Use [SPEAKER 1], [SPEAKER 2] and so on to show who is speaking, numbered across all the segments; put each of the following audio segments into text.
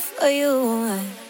[SPEAKER 1] for you.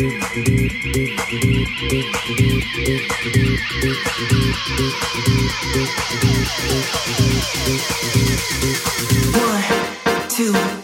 [SPEAKER 1] One, two.